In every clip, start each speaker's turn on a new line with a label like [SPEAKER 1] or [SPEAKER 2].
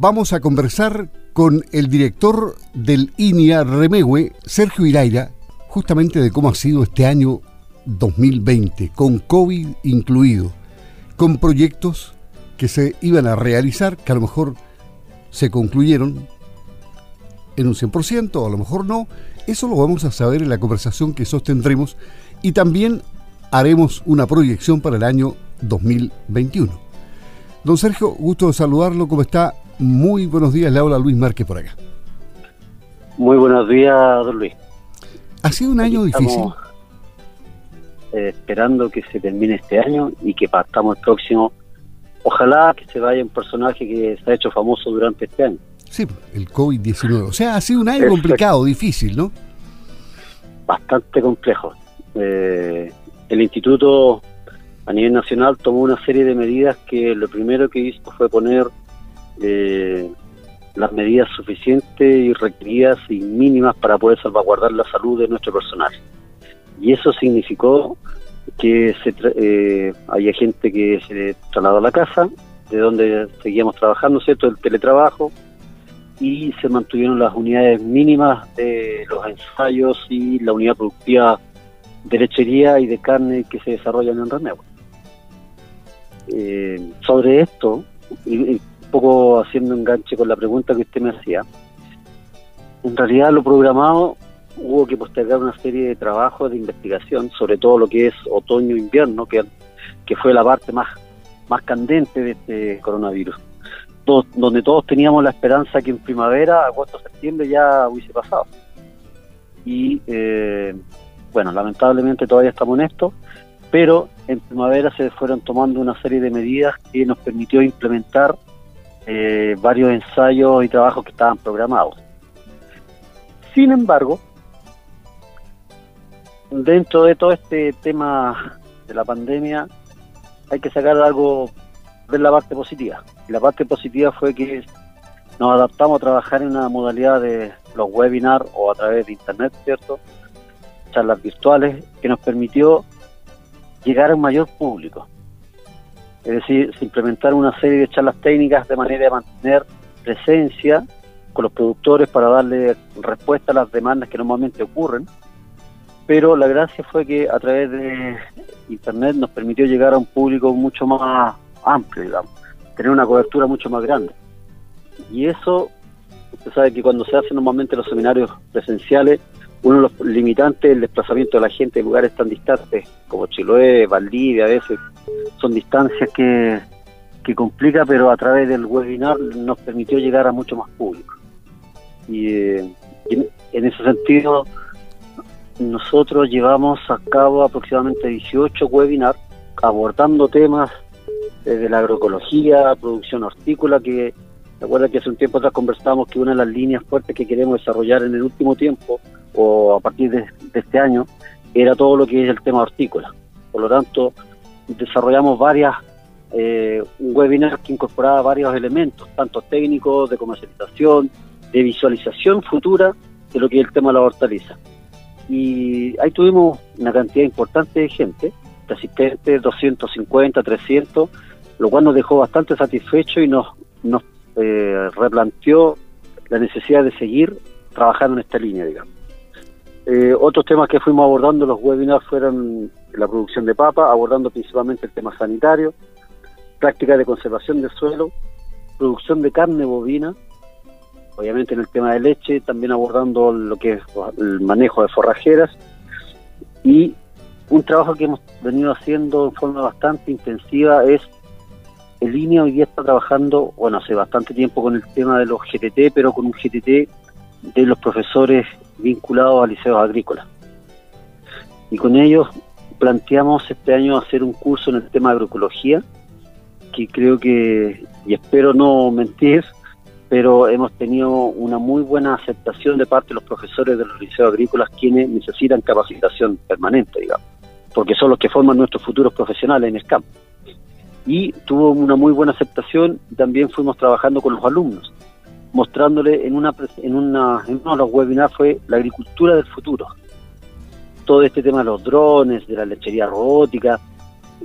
[SPEAKER 1] vamos a conversar con el director del INIA Remegue, Sergio Iraira, justamente de cómo ha sido este año 2020, con COVID incluido, con proyectos que se iban a realizar, que a lo mejor se concluyeron en un 100%, a lo mejor no. Eso lo vamos a saber en la conversación que sostendremos y también haremos una proyección para el año 2021. Don Sergio, gusto de saludarlo, ¿cómo está? Muy buenos días, le habla Luis Márquez por acá.
[SPEAKER 2] Muy buenos días, don Luis.
[SPEAKER 1] ¿Ha sido un año difícil?
[SPEAKER 2] Eh, esperando que se termine este año y que partamos el próximo. Ojalá que se vaya un personaje que se ha hecho famoso durante este año.
[SPEAKER 1] Sí, el COVID-19. O sea, ha sido un año complicado, difícil, ¿no?
[SPEAKER 2] Bastante complejo. Eh, el instituto a nivel nacional tomó una serie de medidas que lo primero que hizo fue poner eh, las medidas suficientes y requeridas y mínimas para poder salvaguardar la salud de nuestro personal. Y eso significó que se eh, había gente que se trasladó a la casa, de donde seguíamos trabajando, ¿cierto? El teletrabajo, y se mantuvieron las unidades mínimas de los ensayos y la unidad productiva de lechería y de carne que se desarrollan en Renego. Eh, sobre esto, poco haciendo enganche con la pregunta que usted me hacía, en realidad lo programado hubo que postergar una serie de trabajos de investigación, sobre todo lo que es otoño-invierno, que, que fue la parte más, más candente de este coronavirus. donde todos teníamos la esperanza que en primavera, agosto, septiembre ya hubiese pasado. Y eh, bueno, lamentablemente todavía estamos en esto, pero en primavera se fueron tomando una serie de medidas que nos permitió implementar eh, varios ensayos y trabajos que estaban programados. Sin embargo, dentro de todo este tema de la pandemia, hay que sacar algo, ver la parte positiva. Y la parte positiva fue que nos adaptamos a trabajar en una modalidad de los webinars o a través de internet, ¿cierto? Charlas virtuales, que nos permitió llegar a un mayor público. Es decir, se implementaron una serie de charlas técnicas de manera de mantener presencia con los productores para darle respuesta a las demandas que normalmente ocurren. Pero la gracia fue que a través de Internet nos permitió llegar a un público mucho más amplio, digamos, tener una cobertura mucho más grande. Y eso, usted sabe que cuando se hacen normalmente los seminarios presenciales, uno de los limitantes es el desplazamiento de la gente en lugares tan distantes como Chiloé, Valdivia, a veces son distancias que, que complica, pero a través del webinar nos permitió llegar a mucho más público. Y, eh, en, ese sentido, nosotros llevamos a cabo aproximadamente 18 webinars abordando temas de la agroecología, producción hortícola, que recuerda que hace un tiempo atrás conversábamos que una de las líneas fuertes que queremos desarrollar en el último tiempo o a partir de, este año era todo lo que es el tema hortícola. Por lo tanto, desarrollamos varias eh, un webinar que incorporaba varios elementos, tanto técnicos, de comercialización, de visualización futura de lo que es el tema de la hortaliza. Y ahí tuvimos una cantidad importante de gente, de asistentes, 250, 300, lo cual nos dejó bastante satisfechos y nos, nos eh, replanteó la necesidad de seguir trabajando en esta línea, digamos. Eh, otros temas que fuimos abordando los webinars fueron la producción de papa, abordando principalmente el tema sanitario, prácticas de conservación del suelo, producción de carne bovina, obviamente en el tema de leche, también abordando lo que es el manejo de forrajeras y un trabajo que hemos venido haciendo en forma bastante intensiva es el línea hoy día está trabajando, bueno, hace bastante tiempo con el tema de los GTT, pero con un GTT de los profesores vinculados a liceos agrícolas. Y con ellos planteamos este año hacer un curso en el tema de agroecología, que creo que, y espero no mentir, pero hemos tenido una muy buena aceptación de parte de los profesores de los liceos agrícolas quienes necesitan capacitación permanente, digamos, porque son los que forman nuestros futuros profesionales en el campo. Y tuvo una muy buena aceptación, también fuimos trabajando con los alumnos mostrándole en una en una en uno de los webinars fue la agricultura del futuro todo este tema de los drones de la lechería robótica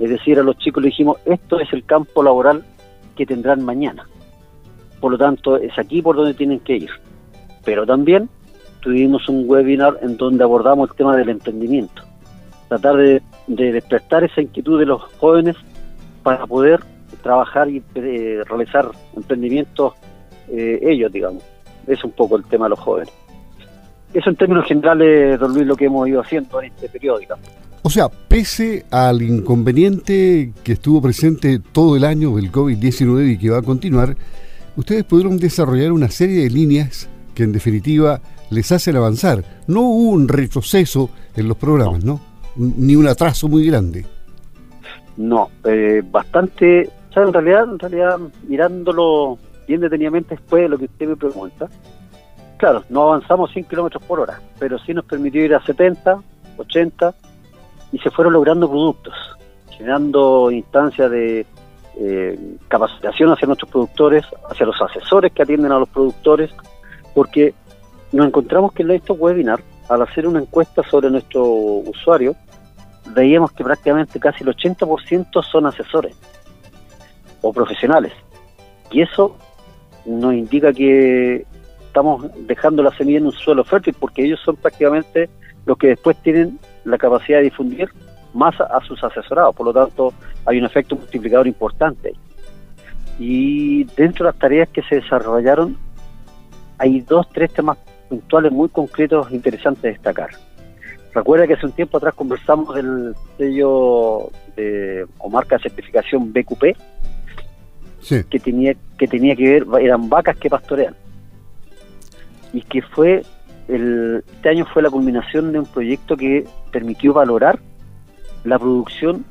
[SPEAKER 2] es decir a los chicos le dijimos esto es el campo laboral que tendrán mañana por lo tanto es aquí por donde tienen que ir. Pero también tuvimos un webinar en donde abordamos el tema del emprendimiento, tratar de, despertar esa inquietud de los jóvenes para poder trabajar y eh, realizar emprendimientos eh, ellos, digamos. Es un poco el tema de los jóvenes. Eso en términos generales, don Luis, lo que hemos ido haciendo en este periodo, digamos.
[SPEAKER 1] O sea, pese al inconveniente que estuvo presente todo el año del COVID-19 y que va a continuar, ustedes pudieron desarrollar una serie de líneas que en definitiva les hacen avanzar. No hubo un retroceso en los programas, ¿no? Ni un atraso muy grande.
[SPEAKER 2] No, eh, bastante, o sea, en realidad, en realidad, mirándolo bien detenidamente después de lo que usted me pregunta, claro, no avanzamos 100 kilómetros por hora, pero sí nos permitió ir a 70, 80, y se fueron logrando productos, generando instancias de eh, capacitación hacia nuestros productores, hacia los asesores que atienden a los productores, porque nos encontramos que en estos webinars, al hacer una encuesta sobre nuestro usuario, veíamos que prácticamente casi el 80% son asesores o profesionales. Y eso nos indica que estamos dejando la semilla en un suelo fértil porque ellos son prácticamente los que después tienen la capacidad de difundir más a, sus asesorados. Por lo tanto, hay un efecto multiplicador importante. Y dentro de las tareas que se desarrollaron, hay dos, tres temas puntuales muy concretos interesantes de destacar. Recuerda que hace un tiempo atrás conversamos del sello de, o marca de certificación BQP, que tenía que tenía que ver, eran vacas que pastorean. Y que fue el, este año fue la culminación de un proyecto que permitió valorar la producción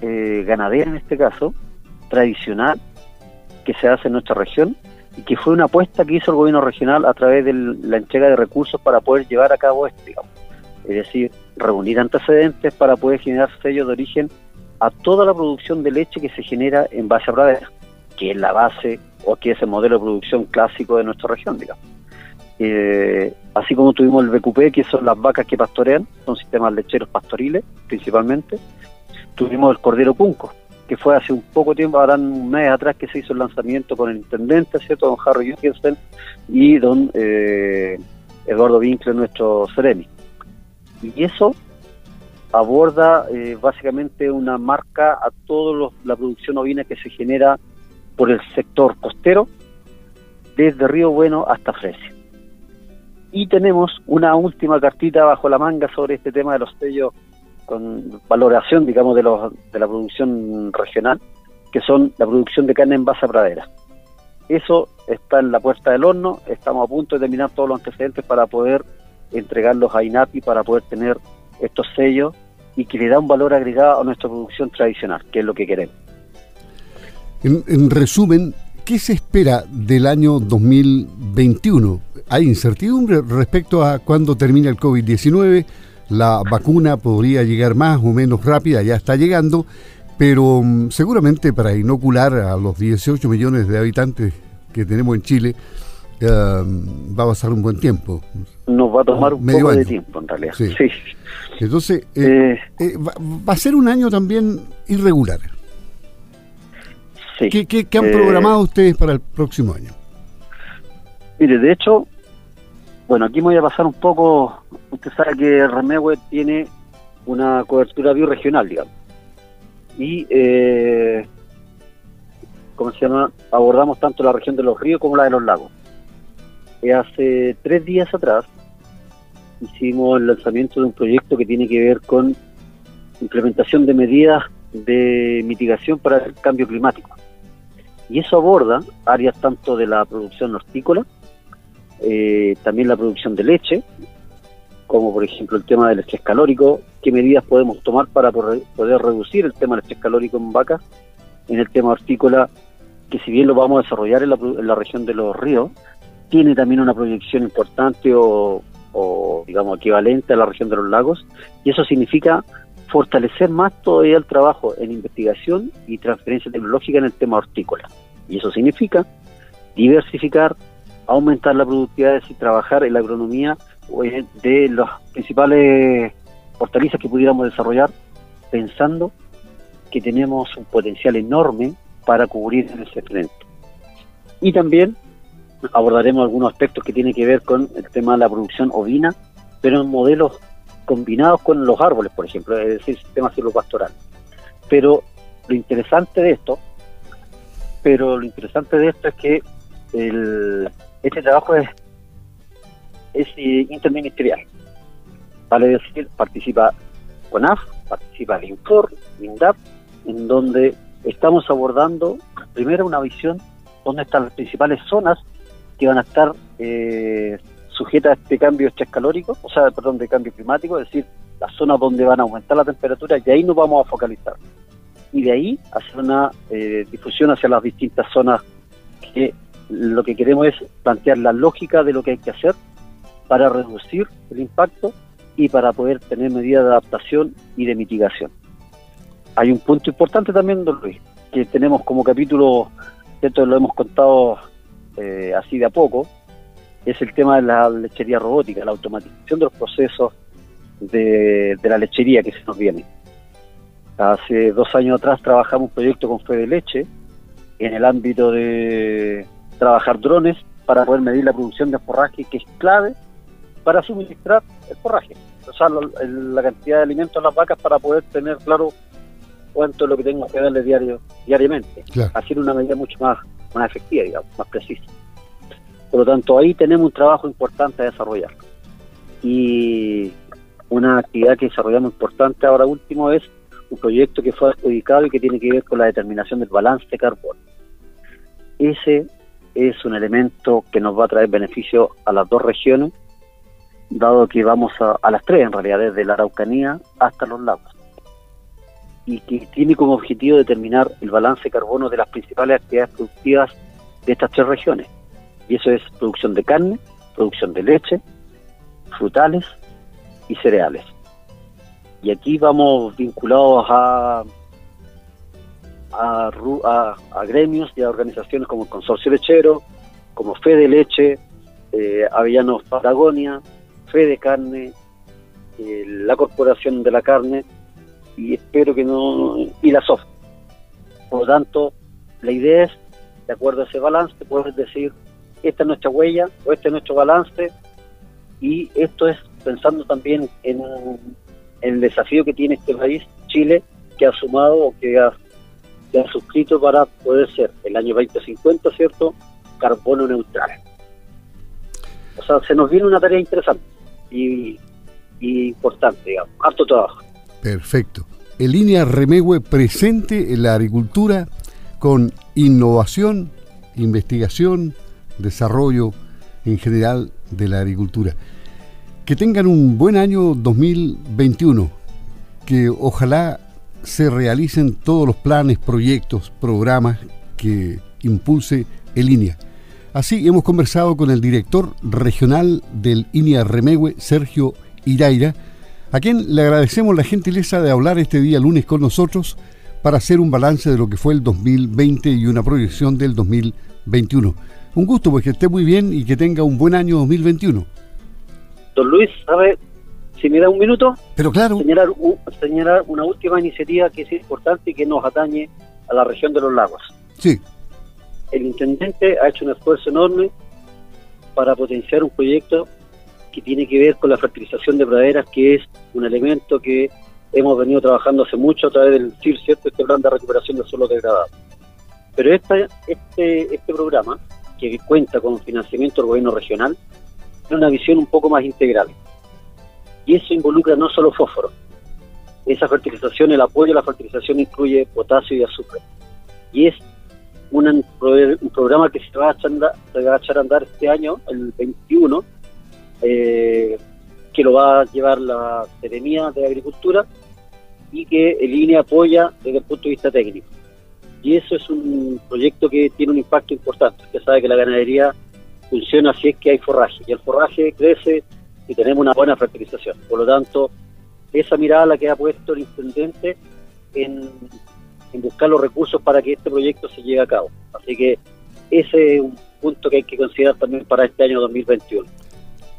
[SPEAKER 2] eh, ganadera, en este caso, tradicional, que se hace en nuestra región y que fue una apuesta que hizo el gobierno regional a través de la entrega de recursos para poder llevar a cabo esto, digamos. Es decir, reunir antecedentes para poder generar sellos de origen a toda la producción de leche que se genera en base a pradera, que es la base o que es el modelo de producción clásico de nuestra región, digamos. Eh, así como tuvimos el BQP, que son las vacas que pastorean, son sistemas lecheros pastoriles principalmente, tuvimos el Cordero Punco, que fue hace un poco tiempo, ahora un mes atrás que se hizo el lanzamiento con el intendente, ¿cierto? Don Harry Jürgensen y don eh, Eduardo Winkler, nuestro Ceremi. Y eso aborda eh, básicamente una marca a toda la producción ovina que se genera por el sector costero, desde Río Bueno hasta Fresia. Y tenemos una última cartita bajo la manga sobre este tema de los sellos con valoración, digamos, de, los, de la producción regional, que son la producción de carne en base a pradera. Eso está en la puerta del horno, estamos a punto de terminar todos los antecedentes para poder entregarlos a INAPI, para poder tener estos sellos y que le da un valor agregado a nuestra producción tradicional, que es lo que queremos.
[SPEAKER 1] En, en resumen, ¿qué se espera del año 2021? Hay incertidumbre respecto a cuándo termina el COVID-19, la vacuna podría llegar más o menos rápida, ya está llegando, pero mm, seguramente para inocular a los 18 millones de habitantes que tenemos en Chile, va a pasar un buen tiempo.
[SPEAKER 2] Nos va a tomar un poco de tiempo, en realidad. Sí.
[SPEAKER 1] Entonces, eh, eh. Eh, va, a ser un año también irregular. Sí. ¿Qué, qué han programado ustedes para el próximo año?
[SPEAKER 2] Mire, de hecho, bueno, aquí me voy a pasar un poco usted sabe que Remehue tiene una cobertura bioregional, digamos. Y, eh, ¿cómo se llama? Abordamos tanto la región de los ríos como la de los lagos. Eh, hace tres días atrás hicimos el lanzamiento de un proyecto que tiene que ver con implementación de medidas de mitigación para el cambio climático. Y eso aborda áreas tanto de la producción hortícola, eh, también la producción de leche, como por ejemplo el tema del estrés calórico, qué medidas podemos tomar para poder reducir el tema del estrés calórico en vacas, en el tema hortícola, que si bien lo vamos a desarrollar en la, región de los ríos, tiene también una proyección importante o, digamos equivalente a la región de los lagos, y eso significa fortalecer más todavía el trabajo en investigación y transferencia tecnológica en el tema hortícola. Y eso significa diversificar, aumentar la productividad y trabajar en la agronomía de las principales hortalizas que pudiéramos desarrollar pensando que tenemos un potencial enorme para cubrir ese frente. Y también abordaremos algunos aspectos que tienen que ver con el tema de la producción ovina, pero en modelos combinados con los árboles, por ejemplo, es decir, sistema pastoral. Pero lo interesante de esto, pero lo interesante de esto es que el, este trabajo es, es eh, interministerial. Vale decir, participa CONAF, participa el INFOR, INDAP, en donde estamos abordando primero una visión donde están las principales zonas que van a estar eh, sujetas a este cambio escalórico, o sea, perdón, de cambio climático, es decir, las zonas donde van a aumentar la temperatura, y ahí nos vamos a focalizar. Y de ahí hacer una eh, difusión hacia las distintas zonas que lo que queremos es plantear la lógica de lo que hay que hacer para reducir el impacto y para poder tener medidas de adaptación y de mitigación. Hay un punto importante también, don Luis, que tenemos como capítulo, esto lo hemos contado eh, así de a poco, es el tema de la lechería robótica, la automatización de los procesos de, la lechería que se nos viene. Hace dos años atrás trabajamos un proyecto con Fede Leche en el ámbito de trabajar drones para poder medir la producción de forraje, que es clave para suministrar el forraje, o sea, la, cantidad de alimentos a las vacas para poder tener claro cuánto es lo que tengo que darle diario, diariamente. Hacer una medida mucho más, más efectiva, digamos, más precisa. Por lo tanto, ahí tenemos un trabajo importante a desarrollar. Y una actividad que desarrollamos importante ahora último es un proyecto que fue adjudicado y que tiene que ver con la determinación del balance de carbono. Ese es un elemento que nos va a traer beneficio a las dos regiones, dado que vamos a, a las tres en realidad, desde la Araucanía hasta los lagos, y que tiene como objetivo determinar el balance de carbono de las principales actividades productivas de estas tres regiones. Y eso es producción de carne, producción de leche, frutales y cereales. Y aquí vamos vinculados a, a, gremios y a organizaciones como el Consorcio Lechero, como Fede Leche, eh, Avellanos Patagonia, Fede Carne, eh, la Corporación de la Carne y espero que no y la SOF. Por lo tanto, la idea es, de acuerdo a ese balance, poder decir esta es nuestra huella o este es nuestro balance y esto es pensando también en, el desafío que tiene este país, Chile, que ha sumado o que ha, suscrito para poder ser el año 2050, ¿cierto?, carbono neutral. O sea, se nos viene una tarea interesante y, importante, digamos, harto trabajo.
[SPEAKER 1] Perfecto. En línea Remegüe presente en la agricultura con innovación, investigación, desarrollo en general de la agricultura. Que tengan un buen año 2021, que ojalá se realicen todos los planes, proyectos, programas que impulse el INEA. Así hemos conversado con el director regional del INEA Remehue, Sergio Iraira, a quien le agradecemos la gentileza de hablar este día lunes con nosotros para hacer un balance de lo que fue el 2020 y una proyección del 2021. Un gusto, pues que esté muy bien y que tenga un buen año 2021.
[SPEAKER 2] Don Luis, ¿sabe? Si me da un minuto,
[SPEAKER 1] pero claro,
[SPEAKER 2] señalar, señalar una última iniciativa que es importante y que nos atañe a la región de los lagos.
[SPEAKER 1] Sí.
[SPEAKER 2] El intendente ha hecho un esfuerzo enorme para potenciar un proyecto que tiene que ver con la fertilización de praderas, que es un elemento que hemos venido trabajando hace mucho a través del CIR, ¿cierto? Este plan de recuperación del suelo degradado. Pero esta, este, este programa que cuenta con financiamiento del gobierno regional, tiene una visión un poco más integral. Y eso involucra no solo fósforo. Esa fertilización, el apoyo a la fertilización incluye potasio y azúcar. Y es un, programa que se va, a echar, a echar a andar este año, el 21, eh, que lo va a llevar la Seremía de Agricultura y que el INE apoya desde el punto de vista técnico y eso es un proyecto que tiene un impacto importante. Usted sabe que la ganadería funciona si es que hay forraje, y el forraje crece y tenemos una buena fertilización. Por lo tanto, esa mirada la que ha puesto el intendente en, buscar los recursos para que este proyecto se lleve a cabo. Así que ese es un punto que hay que considerar también para este año 2021.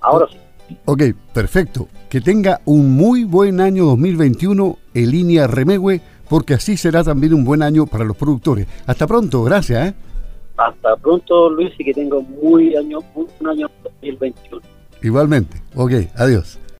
[SPEAKER 2] Ahora sí.
[SPEAKER 1] Ok, perfecto. Que tenga un muy buen año 2021 en línea Remegüe porque así será también un buen año para los productores. Hasta pronto, gracias. ¿eh?
[SPEAKER 2] hasta pronto, Luis, y que tenga muy año, un año 2021.
[SPEAKER 1] Igualmente. Ok, adiós.